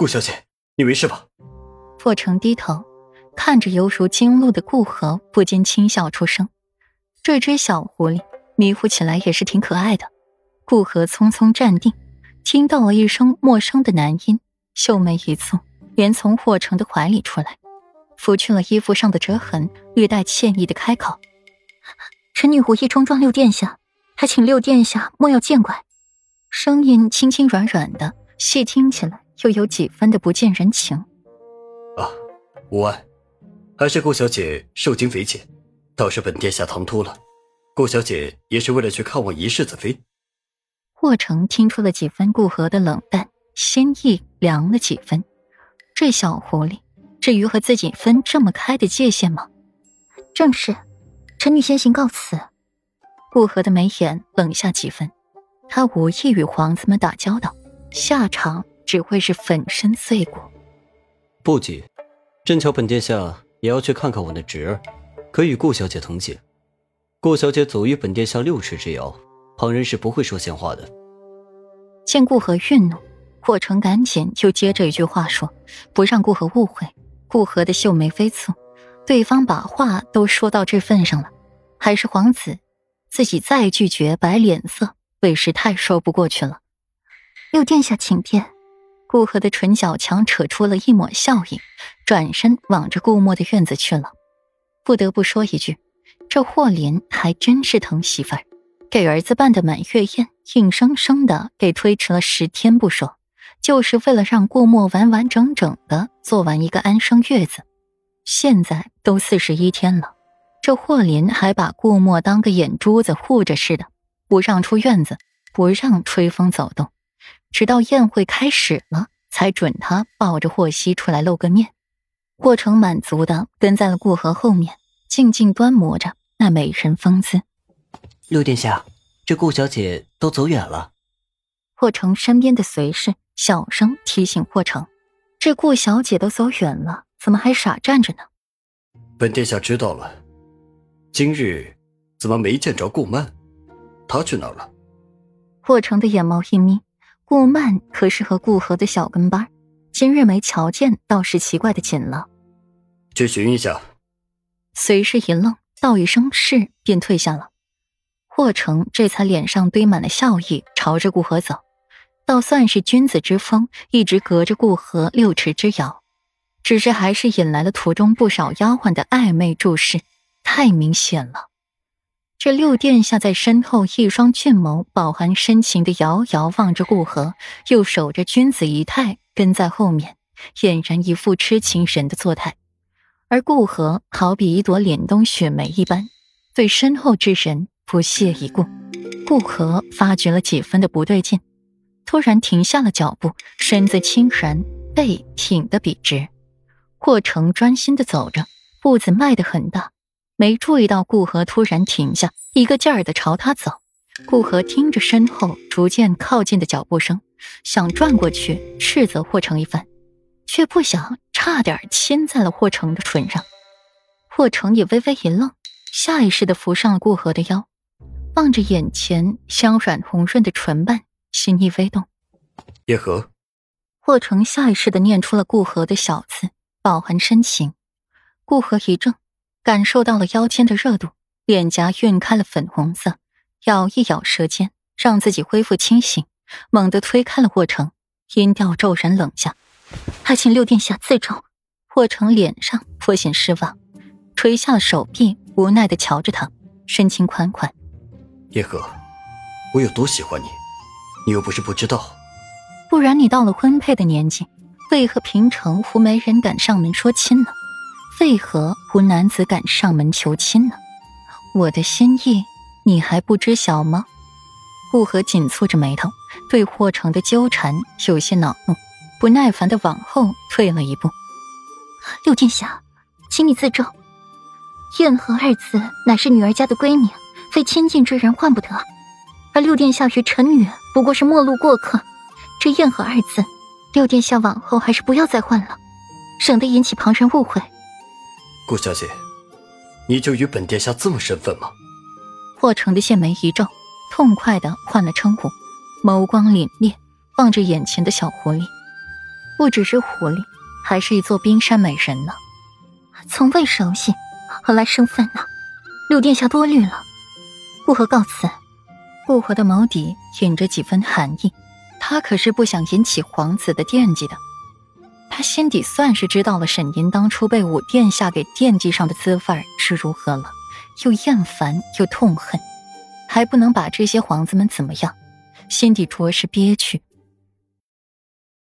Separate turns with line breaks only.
顾小姐，你没事吧？
霍成低头看着犹如惊鹿的顾河，不禁轻笑出声。这只小狐狸迷糊起来也是挺可爱的。顾河匆匆站定，听到了一声陌生的男音，秀眉一蹙，连从霍成的怀里出来，拂去了衣服上的折痕，略带歉意的开口：“
臣女无意冲撞六殿下，还请六殿下莫要见怪。”
声音轻轻软软的，细听起来又有几分的不近人情。
啊，无碍，还是顾小姐受惊匪浅。倒是本殿下唐突了，顾小姐也是为了去看望一世子妃。
霍成听出了几分顾河的冷淡，心意凉了几分。这小狐狸，至于和自己分这么开的界限吗？
正是，臣女先行告辞。
顾河的眉眼冷下几分，他无意与皇子们打交道，下场只会是粉身碎骨。
不急，正巧本殿下也要去看看我的侄儿。可与顾小姐同行。顾小姐走于本殿下六尺之遥，旁人是不会说闲话的。
见顾河愠怒，霍成赶紧就接着一句话说，不让顾河误会。顾河的秀眉飞蹙，对方把话都说到这份上了，还是皇子，自己再拒绝摆脸色，委实太说不过去了。
六殿下请便。
顾河的唇角强扯出了一抹笑意，转身往着顾墨的院子去了。不得不说一句，这霍林还真是疼媳妇儿，给儿子办的满月宴，硬生生的给推迟了十天不说，就是为了让顾墨完完整整的做完一个安生月子。现在都四十一天了，这霍林还把顾墨当个眼珠子护着似的，不让出院子，不让吹风走动，直到宴会开始了，才准他抱着霍希出来露个面。霍成满足的跟在了顾河后面，静静端摩着那美人风姿。
六殿下，这顾小姐都走远了。
霍成身边的随侍小声提醒霍成：“这顾小姐都走远了，怎么还傻站着呢？”
本殿下知道了。今日怎么没见着顾曼？她去哪儿了？
霍成的眼眸一眯，顾曼可是和顾河的小跟班，今日没瞧见，倒是奇怪的紧了。
去寻一下。
随侍一愣，道一声是，便退下了。霍成这才脸上堆满了笑意，朝着顾河走。倒算是君子之风，一直隔着顾河六尺之遥，只是还是引来了途中不少丫鬟的暧昧注视，太明显了。这六殿下在身后，一双俊眸饱含深情的遥遥望着顾河，又守着君子仪态跟在后面，俨然一副痴情人的作态。而顾河好比一朵脸冬雪梅一般，对身后之人不屑一顾。顾河发觉了几分的不对劲，突然停下了脚步，身子轻然，背挺得笔直。霍成专心的走着，步子迈得很大，没注意到顾河突然停下，一个劲儿的朝他走。顾河听着身后逐渐靠近的脚步声，想转过去斥责霍成一番。却不想，差点亲在了霍成的唇上。霍成也微微一愣，下意识的扶上了顾河的腰，望着眼前香软红润的唇瓣，心意微动。
叶河，
霍成下意识的念出了顾河的小字，饱含深情。顾河一怔，感受到了腰间的热度，脸颊晕开了粉红色，咬一咬舌尖，让自己恢复清醒，猛地推开了霍成，音调骤然冷下。还请六殿下自重。霍成脸上颇显失望，垂下了手臂，无奈的瞧着他，深情款款。
叶河，我有多喜欢你，你又不是不知道。
不然你到了婚配的年纪，为何平城湖没人敢上门说亲呢？为何无男子敢上门求亲呢？我的心意，你还不知晓吗？顾河紧蹙着眉头，对霍成的纠缠有些恼怒。不耐烦的往后退了一步，
六殿下，请你自重。燕和二字乃是女儿家的闺名，非亲近之人换不得。而六殿下与臣女不过是陌路过客，这燕和二字，六殿下往后还是不要再换了，省得引起旁人误会。
顾小姐，你就与本殿下这么身份吗？
霍城的线眉一皱，痛快的换了称呼，眸光凛冽，望着眼前的小狐狸。不只是狐狸，还是一座冰山美人呢。
从未熟悉，何来生分呢？六殿下多虑了，顾河告辞。
顾河的眸底隐着几分寒意，他可是不想引起皇子的惦记的。心底算是知道了沈吟当初被五殿下给惦记上的滋味是如何了，又厌烦又痛恨，还不能把这些皇子们怎么样，心底着实憋屈。